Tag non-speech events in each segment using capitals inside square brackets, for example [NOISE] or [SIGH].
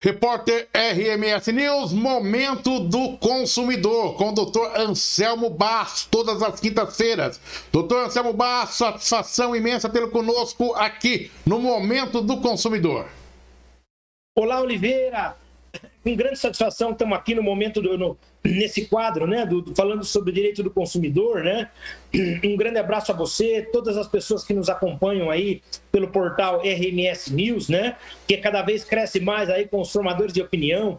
Repórter RMS News, Momento do Consumidor, com o doutor Anselmo Bastos, todas as quintas-feiras. Doutor Anselmo Bastos, satisfação imensa tê-lo conosco aqui no Momento do Consumidor. Olá, Oliveira com grande satisfação estamos aqui no momento do, no, nesse quadro, né, do, falando sobre o direito do consumidor, né? Um grande abraço a você, todas as pessoas que nos acompanham aí pelo portal RMS News, né? Que cada vez cresce mais aí com os formadores de opinião,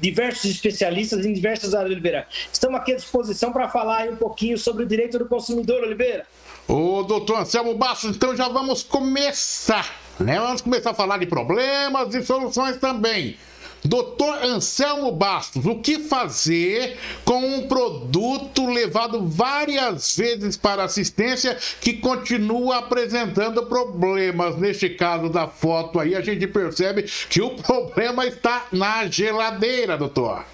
diversos especialistas em diversas áreas, Oliveira. Estamos aqui à disposição para falar um pouquinho sobre o direito do consumidor, Oliveira. Ô, doutor Anselmo Bastos, então já vamos começar, né? Vamos começar a falar de problemas e soluções também. Doutor Anselmo Bastos, o que fazer com um produto levado várias vezes para assistência que continua apresentando problemas? Neste caso da foto aí, a gente percebe que o [LAUGHS] problema está na geladeira, doutor.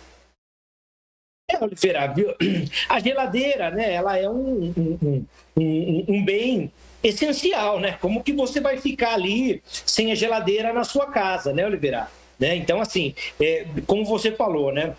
É, Oliveira, viu? [CLEARS THROAT] A geladeira, né, ela é um, um, um, um bem essencial, né? Como que você vai ficar ali sem a geladeira na sua casa, né, Oliveira? Né? Então, assim, é, como você falou, né?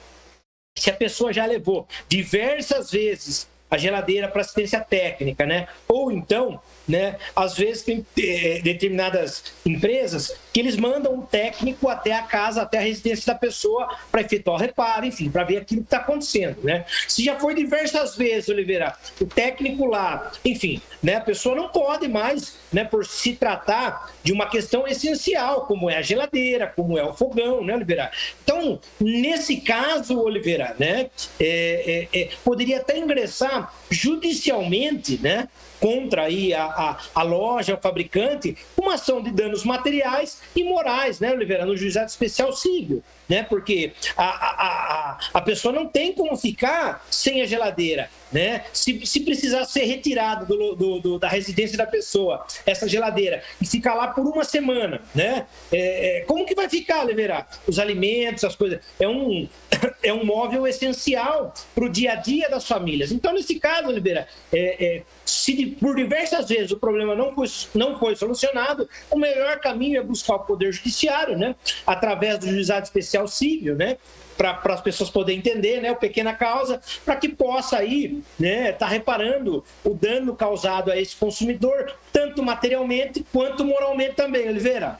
Se a pessoa já levou diversas vezes a geladeira para assistência técnica, né? Ou então, né? Às vezes tem é, determinadas empresas que eles mandam um técnico até a casa, até a residência da pessoa para efetuar o reparo, enfim, para ver aquilo que está acontecendo, né? Se já foi diversas vezes, Oliveira, o técnico lá, enfim, né? A pessoa não pode mais, né? Por se tratar de uma questão essencial, como é a geladeira, como é o fogão, né, Oliveira? Então, nesse caso, Oliveira, né? É, é, poderia até ingressar judicialmente, né? Contra aí a, a, a, loja, o fabricante, uma ação de danos materiais e morais, né, Oliveira, no juizado especial civil, né, porque a, a, a, a pessoa não tem como ficar sem a geladeira, né, se, se precisar ser retirado do, do, do, da residência da pessoa, essa geladeira, e ficar lá por uma semana, né, é, é, como que vai ficar, Oliveira? Os alimentos, as coisas, é um, [COUGHS] é um móvel essencial para o dia a dia das famílias. Então, nesse caso, Oliveira, é, é se por diversas vezes o problema não foi, não foi solucionado, o melhor caminho é buscar o Poder Judiciário, né? através do juizado especial civil, né? para as pessoas poderem entender, né, o pequena causa, para que possa aí, né, tá reparando o dano causado a esse consumidor, tanto materialmente quanto moralmente também, Oliveira.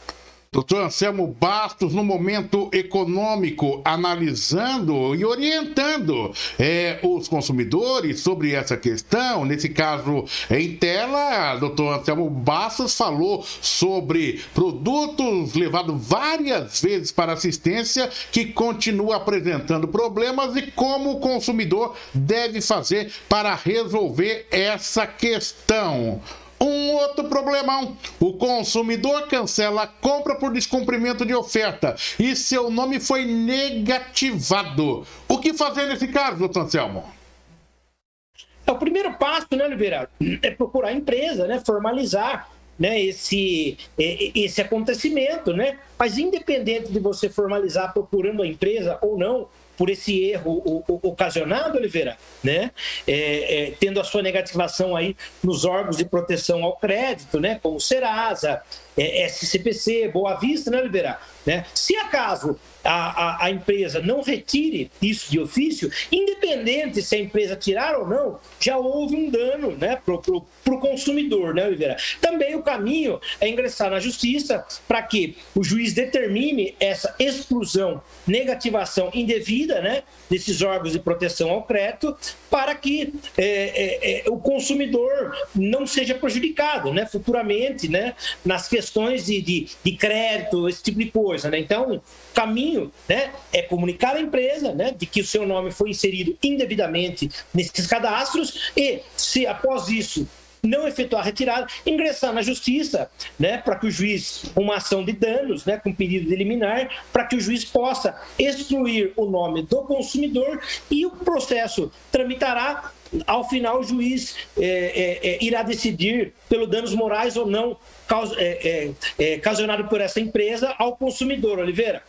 Doutor Anselmo Bastos, no momento econômico, analisando e orientando é, os consumidores sobre essa questão. Nesse caso, em tela, doutor Anselmo Bastos falou sobre produtos levados várias vezes para assistência que continua apresentando problemas e como o consumidor deve fazer para resolver essa questão. Um outro problemão: o consumidor cancela a compra por descumprimento de oferta e seu nome foi negativado. O que fazer nesse caso, doutor Anselmo? É, o primeiro passo, né, Oliveira, é procurar a empresa, né, formalizar né, esse, esse acontecimento, né? Mas independente de você formalizar procurando a empresa ou não, por esse erro ocasionado, Oliveira, né? É, é, tendo a sua negativação aí nos órgãos de proteção ao crédito, né? Como Serasa, é, SCPC, Boa Vista, né, Oliveira? Né? Se acaso a, a, a, empresa não retire isso de ofício, independente se a empresa tirar ou não, já houve um dano né, para o consumidor, né, Oliveira? Também o caminho é ingressar na justiça para que o juiz determine essa exclusão, negativação indevida né, desses órgãos de proteção ao crédito, para que é, é, é, o consumidor não seja prejudicado né, futuramente né, nas questões de, de, de crédito, esse tipo de coisa. Né? Então, caminho né, é comunicar à empresa né, de que o seu nome foi inserido indevidamente nesses cadastros e, se após isso não efetuar a retirada, ingressar na justiça, né, para que o juiz, uma ação de danos, né, com pedido de liminar, para que o juiz possa excluir o nome do consumidor e o processo tramitará ao final o juiz é, é, é irá decidir pelo danos morais ou não caus, é, é, ocasionado por essa empresa ao consumidor, Oliveira.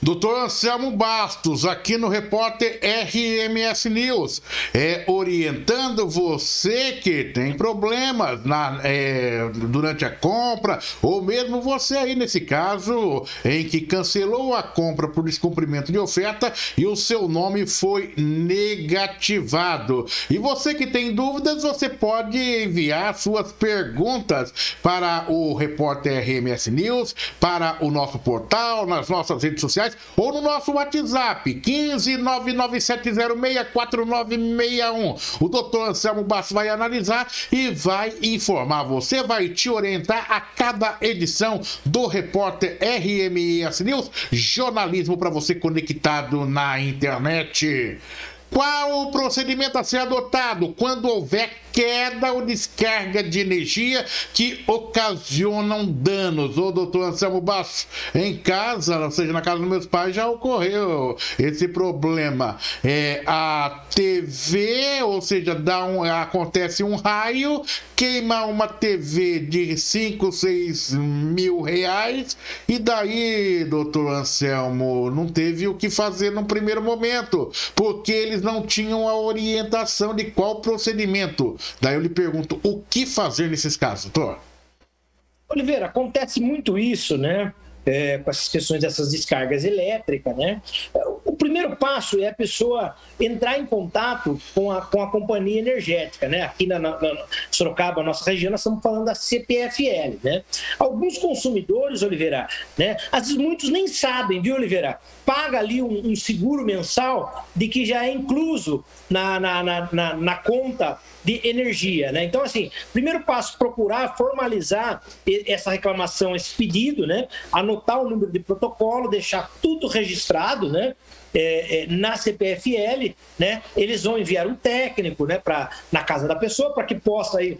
Doutor Anselmo Bastos, aqui no repórter RMS News, é, orientando você que tem problemas na, é, durante a compra, ou mesmo você aí nesse caso, em que cancelou a compra por descumprimento de oferta e o seu nome foi negativado. E você que tem dúvidas, você pode enviar suas perguntas para o repórter RMS News, para o nosso portal, nas nossas redes sociais ou no nosso WhatsApp 15997064961. O doutor Anselmo Basso vai analisar e vai informar você, vai te orientar a cada edição do repórter RMS News, jornalismo para você conectado na internet. Qual o procedimento a ser adotado quando houver queda ou descarga de energia que ocasionam danos. Ô, doutor Anselmo Basso, em casa, ou seja, na casa dos meus pais, já ocorreu esse problema. É, a TV, ou seja, dá um, acontece um raio, queima uma TV de 5, 6 mil reais, e daí, doutor Anselmo, não teve o que fazer no primeiro momento, porque eles não tinham a orientação de qual procedimento Daí eu lhe pergunto, o que fazer nesses casos, doutor? Oliveira, acontece muito isso, né? É, com essas questões dessas descargas elétricas, né? Primeiro passo é a pessoa entrar em contato com a, com a companhia energética, né? Aqui na, na, na Sorocaba, nossa região, nós estamos falando da CPFL, né? Alguns consumidores, Oliveira, né? Às vezes muitos nem sabem, viu, Oliveira? Paga ali um, um seguro mensal de que já é incluso na, na, na, na, na conta de energia. Né? Então, assim, primeiro passo, procurar formalizar essa reclamação, esse pedido, né? anotar o número de protocolo, deixar tudo registrado, né? É, é, na CPFL, né? Eles vão enviar um técnico, né, para na casa da pessoa para que possa aí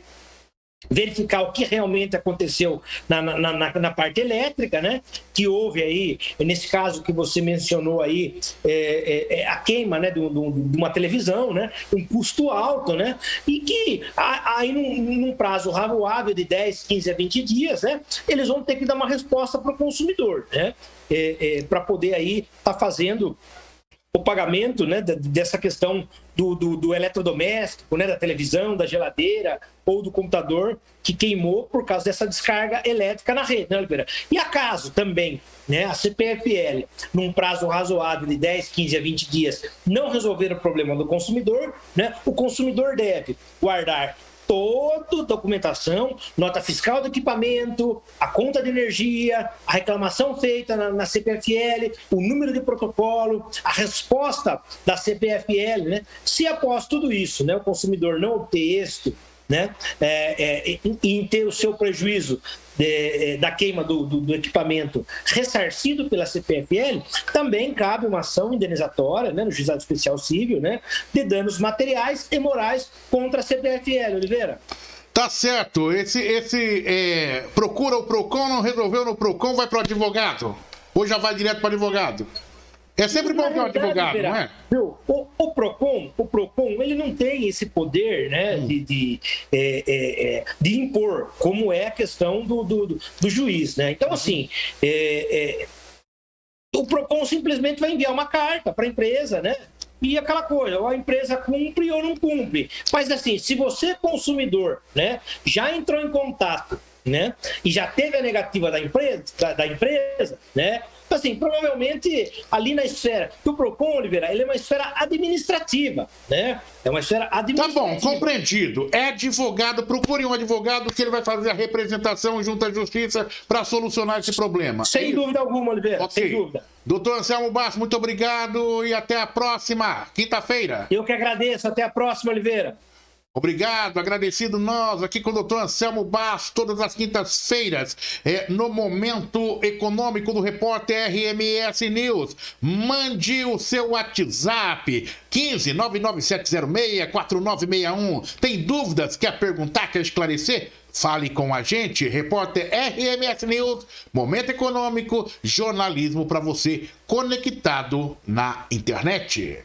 verificar o que realmente aconteceu na, na, na, na, parte elétrica, né? Que houve aí, nesse caso que você mencionou aí, é, é, é a queima né, de, de, uma televisão, né? Um custo alto, né? E que aí num, num, prazo razoável de 10, 15 a 20 dias, né? Eles vão ter que dar uma resposta para o consumidor, né? É, é para poder aí estar tá fazendo o pagamento né, dessa questão do, do, do, eletrodoméstico, né, da televisão, da geladeira ou do computador que queimou por causa dessa descarga elétrica na rede, né? E acaso também né, a CPFL, num prazo razoável de 10, 15 a 20 dias, não resolver o problema do consumidor, né, o consumidor deve guardar toda documentação, nota fiscal do equipamento, a conta de energia, a reclamação feita na, na, CPFL, o número de protocolo, a resposta da CPFL, né? Se após tudo isso, né, o consumidor não obter êxito né? É, é, em ter o seu prejuízo de, é, da queima do, do, do, equipamento ressarcido pela CPFL, também cabe uma ação indenizatória né, no Juizado Especial Civil né, de danos materiais e morais contra a CPFL, Oliveira. Tá certo. Esse, esse é, procura o PROCON, não resolveu no PROCON, vai para o advogado? Ou já vai direto para o advogado? É sempre bom ter um advogado, não é? O, o, PROCON, o PROCON, ele não tem esse poder né, hum. de, de, é, é, é, de impor, como é a questão do, do, do juiz. Né? Então, assim, é, é, o PROCON simplesmente vai enviar uma carta para a empresa, né? E aquela coisa, ou a empresa cumpre ou não cumpre. Mas assim, se você, consumidor, né, já entrou em contato né? E já teve a negativa da empresa, da, da empresa, né? Assim, provavelmente ali na esfera do Procon, Oliveira, ele é uma esfera administrativa, né? É uma esfera administrativa. Tá bom, compreendido. É advogado, procure um advogado que ele vai fazer a representação junto à justiça para solucionar esse problema. Sem é dúvida alguma, Oliveira, okay. sem dúvida. Doutor Anselmo Basso, muito obrigado e até a próxima, quinta-feira. Eu que agradeço, até a próxima, Oliveira. Obrigado, agradecido nós aqui com o doutor Anselmo Basso, todas as quintas-feiras, é, no Momento Econômico do Repórter RMS News. Mande o seu WhatsApp, 15 99706 4961. Tem dúvidas? Quer perguntar, quer esclarecer? Fale com a gente, repórter RMS News, Momento Econômico, jornalismo para você conectado na internet.